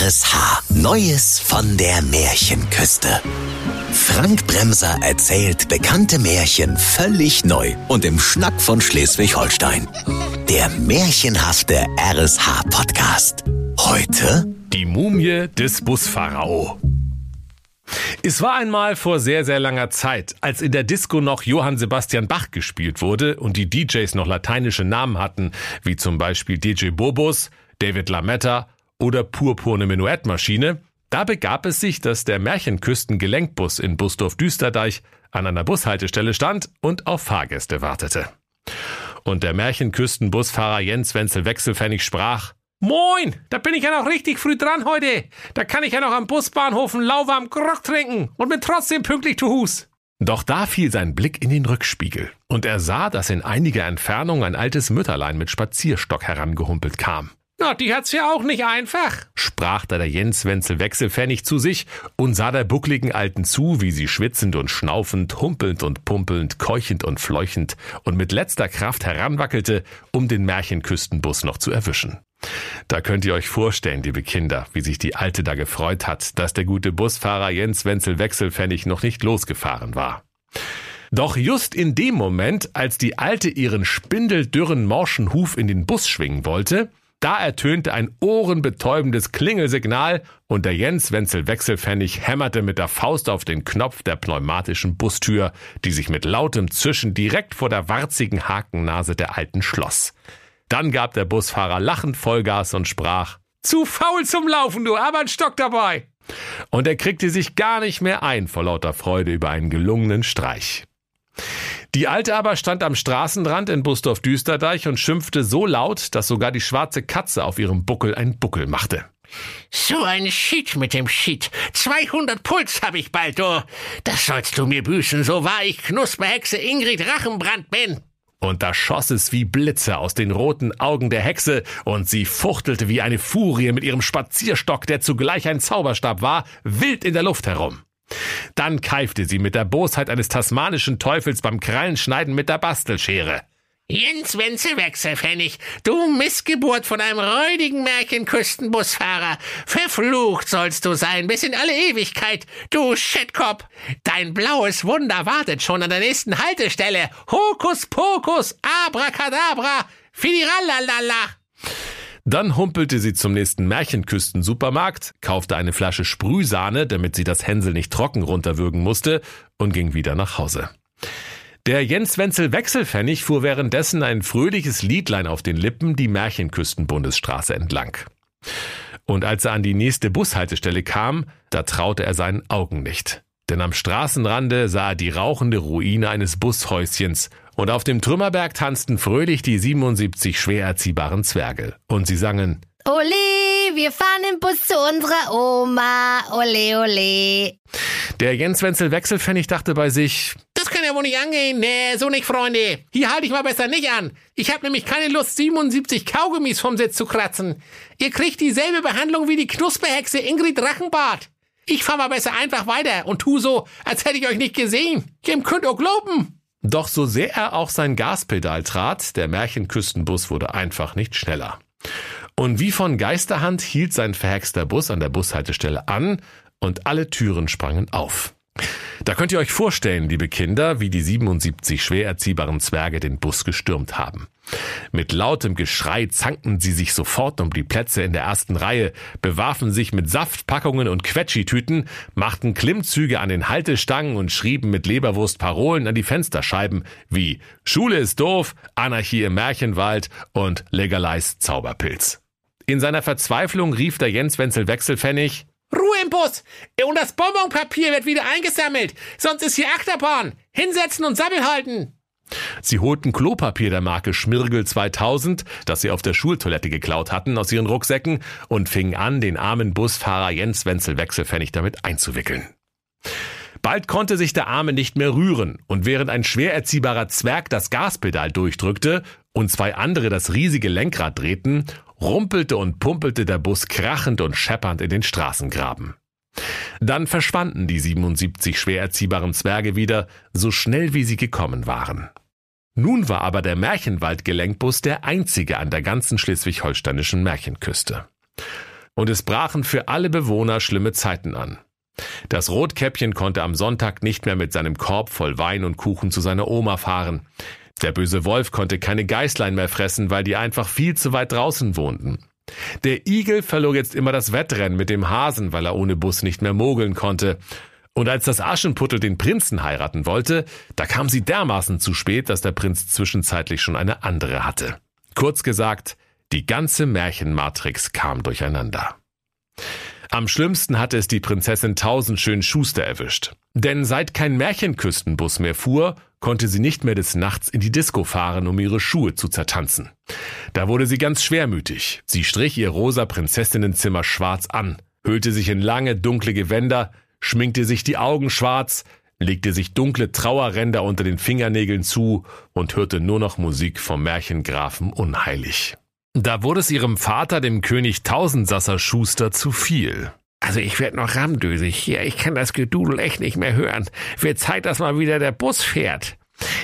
RSH. Neues von der Märchenküste. Frank Bremser erzählt bekannte Märchen völlig neu und im Schnack von Schleswig-Holstein. Der märchenhafte RSH-Podcast. Heute Die Mumie des Buspharao. Es war einmal vor sehr, sehr langer Zeit, als in der Disco noch Johann Sebastian Bach gespielt wurde und die DJs noch lateinische Namen hatten, wie zum Beispiel DJ Bobus, David Lametta oder Purpurne Menuettmaschine, da begab es sich, dass der Märchenküsten-Gelenkbus in Busdorf-Düsterdeich an einer Bushaltestelle stand und auf Fahrgäste wartete. Und der Märchenküsten-Busfahrer Jens Wenzel Wechselpfennig sprach, Moin, da bin ich ja noch richtig früh dran heute. Da kann ich ja noch am Busbahnhof einen lauwarmen Grog trinken und bin trotzdem pünktlich zu Hus. Doch da fiel sein Blick in den Rückspiegel und er sah, dass in einiger Entfernung ein altes Mütterlein mit Spazierstock herangehumpelt kam. Na, die hat's ja auch nicht einfach, sprach da der Jens Wenzel Wechselpfennig zu sich und sah der buckligen Alten zu, wie sie schwitzend und schnaufend, humpelnd und pumpelnd, keuchend und fleuchend und mit letzter Kraft heranwackelte, um den Märchenküstenbus noch zu erwischen. Da könnt ihr euch vorstellen, liebe Kinder, wie sich die Alte da gefreut hat, dass der gute Busfahrer Jens Wenzel Wechselpfennig noch nicht losgefahren war. Doch just in dem Moment, als die Alte ihren spindeldürren morschen Huf in den Bus schwingen wollte, da ertönte ein ohrenbetäubendes Klingelsignal und der Jens Wenzel Wechselpfennig hämmerte mit der Faust auf den Knopf der pneumatischen Bustür, die sich mit lautem Zischen direkt vor der warzigen Hakennase der Alten schloss. Dann gab der Busfahrer lachend Vollgas und sprach, zu faul zum Laufen, du, aber ein Stock dabei. Und er kriegte sich gar nicht mehr ein vor lauter Freude über einen gelungenen Streich. Die Alte aber stand am Straßenrand in Busdorf-Düsterdeich und schimpfte so laut, dass sogar die schwarze Katze auf ihrem Buckel einen Buckel machte. So ein Shit mit dem Shit. 200 Puls hab ich bald, du. Das sollst du mir büßen, so wahr ich Knusperhexe Ingrid Rachenbrand bin. Und da schoss es wie Blitze aus den roten Augen der Hexe, und sie fuchtelte wie eine Furie mit ihrem Spazierstock, der zugleich ein Zauberstab war, wild in der Luft herum. Dann keifte sie mit der Bosheit eines tasmanischen Teufels beim Krallenschneiden mit der Bastelschere. Jens Wenzel Wechselpfennig, du Missgeburt von einem räudigen Märchenküstenbusfahrer. Verflucht sollst du sein bis in alle Ewigkeit, du Schädkopf. Dein blaues Wunder wartet schon an der nächsten Haltestelle. Hokus pokus, abracadabra, fidirallalala. Dann humpelte sie zum nächsten Märchenküsten-Supermarkt, kaufte eine Flasche Sprühsahne, damit sie das Hänsel nicht trocken runterwürgen musste, und ging wieder nach Hause. Der Jens Wenzel Wechselpfennig fuhr währenddessen ein fröhliches Liedlein auf den Lippen die Märchenküstenbundesstraße entlang. Und als er an die nächste Bushaltestelle kam, da traute er seinen Augen nicht. Denn am Straßenrande sah er die rauchende Ruine eines Bushäuschens und auf dem Trümmerberg tanzten fröhlich die 77 schwer erziehbaren Zwerge. Und sie sangen Ole, wir fahren im Bus zu unserer Oma. Ole, ole. Der Jens Wenzel Wechselpfennig dachte bei sich, Das kann ja wohl nicht angehen. Nee, so nicht, Freunde. Hier halte ich mal besser nicht an. Ich habe nämlich keine Lust, 77 Kaugummis vom Sitz zu kratzen. Ihr kriegt dieselbe Behandlung wie die Knusperhexe Ingrid Drachenbart. Ich fahr mal besser einfach weiter und tu so, als hätte ich euch nicht gesehen. Ihr könnt auch glauben. Doch so sehr er auch sein Gaspedal trat, der Märchenküstenbus wurde einfach nicht schneller. Und wie von Geisterhand hielt sein verhexter Bus an der Bushaltestelle an und alle Türen sprangen auf. Da könnt ihr euch vorstellen, liebe Kinder, wie die 77 schwer erziehbaren Zwerge den Bus gestürmt haben. Mit lautem Geschrei zankten sie sich sofort um die Plätze in der ersten Reihe, bewarfen sich mit Saftpackungen und Quetschitüten, machten Klimmzüge an den Haltestangen und schrieben mit Leberwurst Parolen an die Fensterscheiben wie Schule ist doof, Anarchie im Märchenwald und Legalize Zauberpilz. In seiner Verzweiflung rief der Jens Wenzel Wechselpfennig Ruhe im Bus. Und das Bonbonpapier wird wieder eingesammelt. Sonst ist hier Achterbahn. Hinsetzen und Sabbel halten. Sie holten Klopapier der Marke Schmirgel 2000, das sie auf der Schultoilette geklaut hatten, aus ihren Rucksäcken und fingen an, den armen Busfahrer Jens Wenzel Wechselpfennig damit einzuwickeln. Bald konnte sich der Arme nicht mehr rühren, und während ein schwer erziehbarer Zwerg das Gaspedal durchdrückte und zwei andere das riesige Lenkrad drehten, rumpelte und pumpelte der Bus krachend und scheppernd in den Straßengraben. Dann verschwanden die 77 schwer erziehbaren Zwerge wieder, so schnell wie sie gekommen waren. Nun war aber der Märchenwald-Gelenkbus der einzige an der ganzen schleswig-holsteinischen Märchenküste. und es brachen für alle Bewohner schlimme Zeiten an. Das Rotkäppchen konnte am Sonntag nicht mehr mit seinem Korb voll Wein und Kuchen zu seiner Oma fahren. Der böse Wolf konnte keine Geißlein mehr fressen, weil die einfach viel zu weit draußen wohnten. Der Igel verlor jetzt immer das Wettrennen mit dem Hasen, weil er ohne Bus nicht mehr mogeln konnte. Und als das Aschenputtel den Prinzen heiraten wollte, da kam sie dermaßen zu spät, dass der Prinz zwischenzeitlich schon eine andere hatte. Kurz gesagt, die ganze Märchenmatrix kam durcheinander. Am schlimmsten hatte es die Prinzessin Tausendschön Schuster erwischt. Denn seit kein Märchenküstenbus mehr fuhr, konnte sie nicht mehr des Nachts in die Disco fahren, um ihre Schuhe zu zertanzen. Da wurde sie ganz schwermütig. Sie strich ihr rosa Prinzessinnenzimmer schwarz an, hüllte sich in lange, dunkle Gewänder, schminkte sich die Augen schwarz, legte sich dunkle Trauerränder unter den Fingernägeln zu und hörte nur noch Musik vom Märchengrafen Unheilig. Da wurde es ihrem Vater, dem König Tausendsasser Schuster, zu viel. Also ich werd noch ramdösig hier. Ich kann das Gedudel echt nicht mehr hören. Wird Zeit, dass mal wieder der Bus fährt.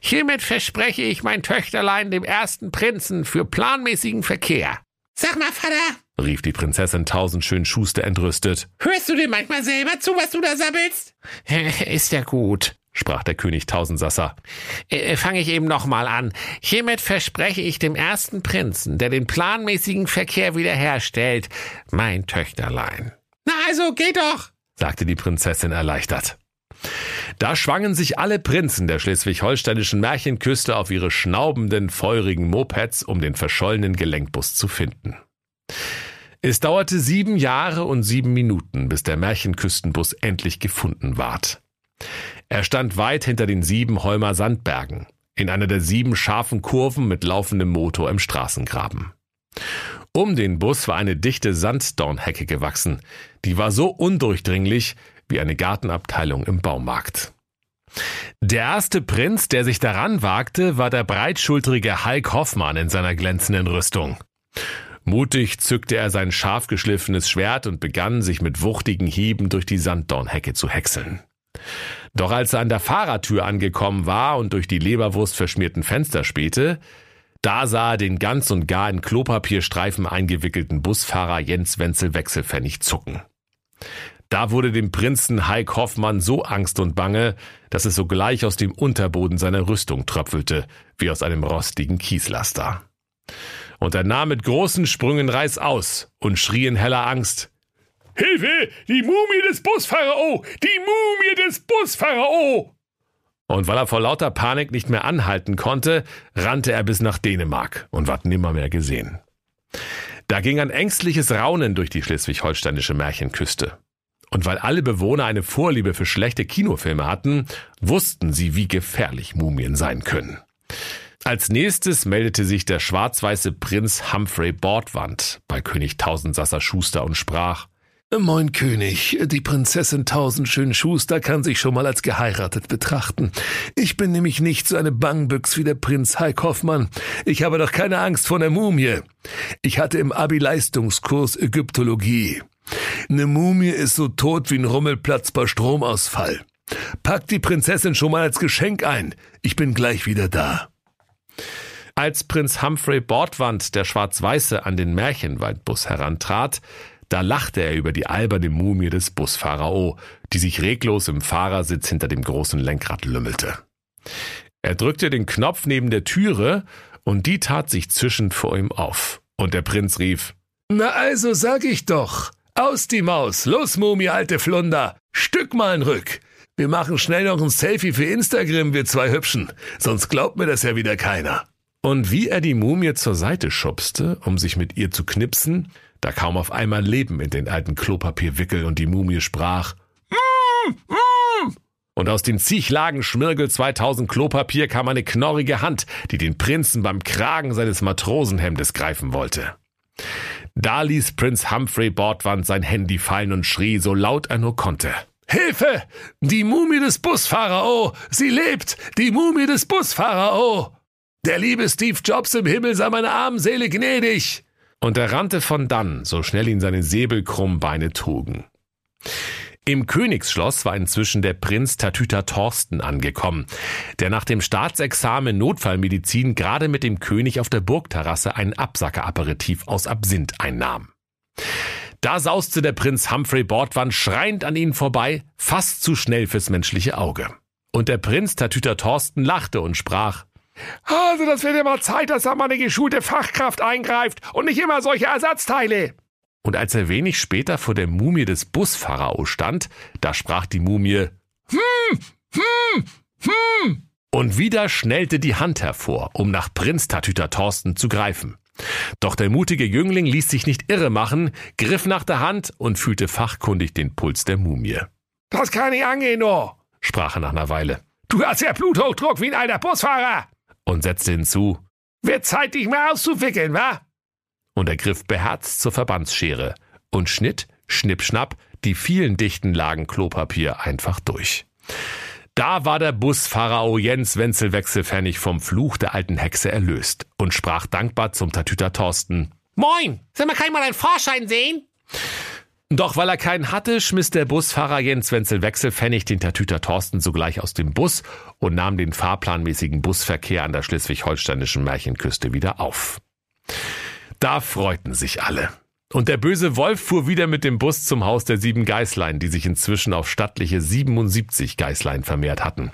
Hiermit verspreche ich mein Töchterlein dem ersten Prinzen für planmäßigen Verkehr. Sag mal, Vater, rief die Prinzessin Tausendschön Schuster entrüstet. Hörst du dir manchmal selber zu, was du da sabbelst? Ist ja gut, sprach der König Tausendsasser. Äh, Fange ich eben nochmal an. Hiermit verspreche ich dem ersten Prinzen, der den planmäßigen Verkehr wiederherstellt, mein Töchterlein. Na also, geht doch, sagte die Prinzessin erleichtert. Da schwangen sich alle Prinzen der schleswig-holsteinischen Märchenküste auf ihre schnaubenden, feurigen Mopeds, um den verschollenen Gelenkbus zu finden. Es dauerte sieben Jahre und sieben Minuten, bis der Märchenküstenbus endlich gefunden ward. Er stand weit hinter den sieben Holmer Sandbergen, in einer der sieben scharfen Kurven mit laufendem Motor im Straßengraben. Um den Bus war eine dichte Sanddornhecke gewachsen, die war so undurchdringlich wie eine Gartenabteilung im Baumarkt. Der erste Prinz, der sich daran wagte, war der breitschultrige Hulk Hoffmann in seiner glänzenden Rüstung. Mutig zückte er sein scharf geschliffenes Schwert und begann, sich mit wuchtigen Hieben durch die Sanddornhecke zu häckseln. Doch als er an der Fahrertür angekommen war und durch die Leberwurst verschmierten Fenster spähte, da sah er den ganz und gar in Klopapierstreifen eingewickelten Busfahrer Jens Wenzel Wechselpfennig zucken. Da wurde dem Prinzen Heik Hoffmann so Angst und Bange, dass es sogleich aus dem Unterboden seiner Rüstung tröpfelte, wie aus einem rostigen Kieslaster und er nahm mit großen Sprüngen Reißaus und schrie in heller Angst. Hilfe! Die Mumie des Buspharao! Die Mumie des Buspharao! Und weil er vor lauter Panik nicht mehr anhalten konnte, rannte er bis nach Dänemark und ward nimmer mehr gesehen. Da ging ein ängstliches Raunen durch die schleswig-holsteinische Märchenküste. Und weil alle Bewohner eine Vorliebe für schlechte Kinofilme hatten, wussten sie, wie gefährlich Mumien sein können. Als nächstes meldete sich der schwarz-weiße Prinz Humphrey Bordwand bei König Tausendsasser Schuster und sprach Moin König, die Prinzessin Tausendschön Schuster kann sich schon mal als geheiratet betrachten. Ich bin nämlich nicht so eine Bangbüchs wie der Prinz Heik Hoffmann. Ich habe doch keine Angst vor einer Mumie. Ich hatte im Abi-Leistungskurs Ägyptologie. Eine Mumie ist so tot wie ein Rummelplatz bei Stromausfall. Pack die Prinzessin schon mal als Geschenk ein. Ich bin gleich wieder da. Als Prinz Humphrey Bordwand, der Schwarz-Weiße, an den Märchenwaldbus herantrat, da lachte er über die alberne Mumie des Buspharao, die sich reglos im Fahrersitz hinter dem großen Lenkrad lümmelte. Er drückte den Knopf neben der Türe, und die tat sich zischend vor ihm auf. Und der Prinz rief, Na also sag ich doch, aus die Maus, los Mumie, alte Flunder, Stück mal Rück. Wir machen schnell noch ein Selfie für Instagram, wir zwei Hübschen, sonst glaubt mir das ja wieder keiner. Und wie er die Mumie zur Seite schubste, um sich mit ihr zu knipsen, da kam auf einmal Leben in den alten Klopapierwickel und die Mumie sprach mm, mm. Und aus den zig Lagen Schmirgel 2000 Klopapier kam eine knorrige Hand, die den Prinzen beim Kragen seines Matrosenhemdes greifen wollte. Da ließ Prinz Humphrey Bordwand sein Handy fallen und schrie so laut er nur konnte. Hilfe! Die Mumie des Buspharao! Sie lebt! Die Mumie des Buspharao! Der liebe Steve Jobs im Himmel sei meine armen Seele gnädig! Und er rannte von dann, so schnell ihn seine säbelkrummen Beine trugen. Im Königsschloss war inzwischen der Prinz Tatüter Thorsten angekommen, der nach dem Staatsexamen Notfallmedizin gerade mit dem König auf der Burgterrasse ein Absackeraperitif aus Absinth einnahm. Da sauste der Prinz Humphrey Bordwan schreiend an ihnen vorbei, fast zu schnell fürs menschliche Auge. Und der Prinz Tatüter Thorsten lachte und sprach, also das wird ja mal Zeit, dass da mal eine geschulte Fachkraft eingreift und nicht immer solche Ersatzteile. Und als er wenig später vor der Mumie des Buspharao stand, da sprach die Mumie, hm, hm, hm. Und wieder schnellte die Hand hervor, um nach Prinz Tatüter Thorsten zu greifen. Doch der mutige Jüngling ließ sich nicht irre machen, griff nach der Hand und fühlte fachkundig den Puls der Mumie. Das kann ich angehen, no, sprach er nach einer Weile. Du hast ja Bluthochdruck wie ein alter Busfahrer. Und setzte hinzu, wird Zeit, dich mal auszuwickeln, wa? Und er griff beherzt zur Verbandsschere und schnitt, schnippschnapp, die vielen dichten Lagen Klopapier einfach durch. Da war der Buspharao Jens Wenzel Wechselpfennig vom Fluch der alten Hexe erlöst und sprach dankbar zum Tatüter Thorsten. Moin, soll man kein mal einen Vorschein sehen? Doch weil er keinen hatte, schmiss der Busfahrer Jens Wenzel Wechselpfennig den Tatüter Thorsten sogleich aus dem Bus und nahm den fahrplanmäßigen Busverkehr an der schleswig-holsteinischen Märchenküste wieder auf. Da freuten sich alle. Und der böse Wolf fuhr wieder mit dem Bus zum Haus der sieben Geißlein, die sich inzwischen auf stattliche 77 Geißlein vermehrt hatten.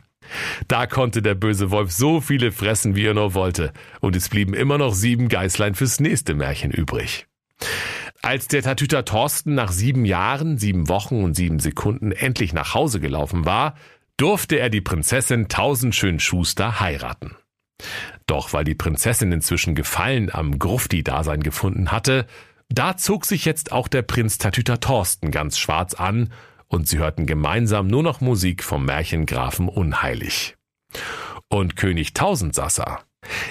Da konnte der böse Wolf so viele fressen, wie er nur wollte, und es blieben immer noch sieben Geißlein fürs nächste Märchen übrig. Als der Tatüter Thorsten nach sieben Jahren, sieben Wochen und sieben Sekunden endlich nach Hause gelaufen war, durfte er die Prinzessin Tausendschön Schuster heiraten. Doch weil die Prinzessin inzwischen Gefallen am Grufti-Dasein gefunden hatte, da zog sich jetzt auch der Prinz Tatüter Thorsten ganz schwarz an und sie hörten gemeinsam nur noch Musik vom Märchengrafen Unheilig. Und König Tausendsassa,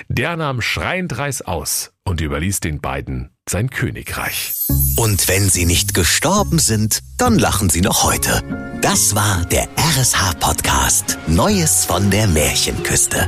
der nahm schreiend Reis aus und überließ den beiden sein Königreich. Und wenn sie nicht gestorben sind, dann lachen sie noch heute. Das war der RSH-Podcast Neues von der Märchenküste.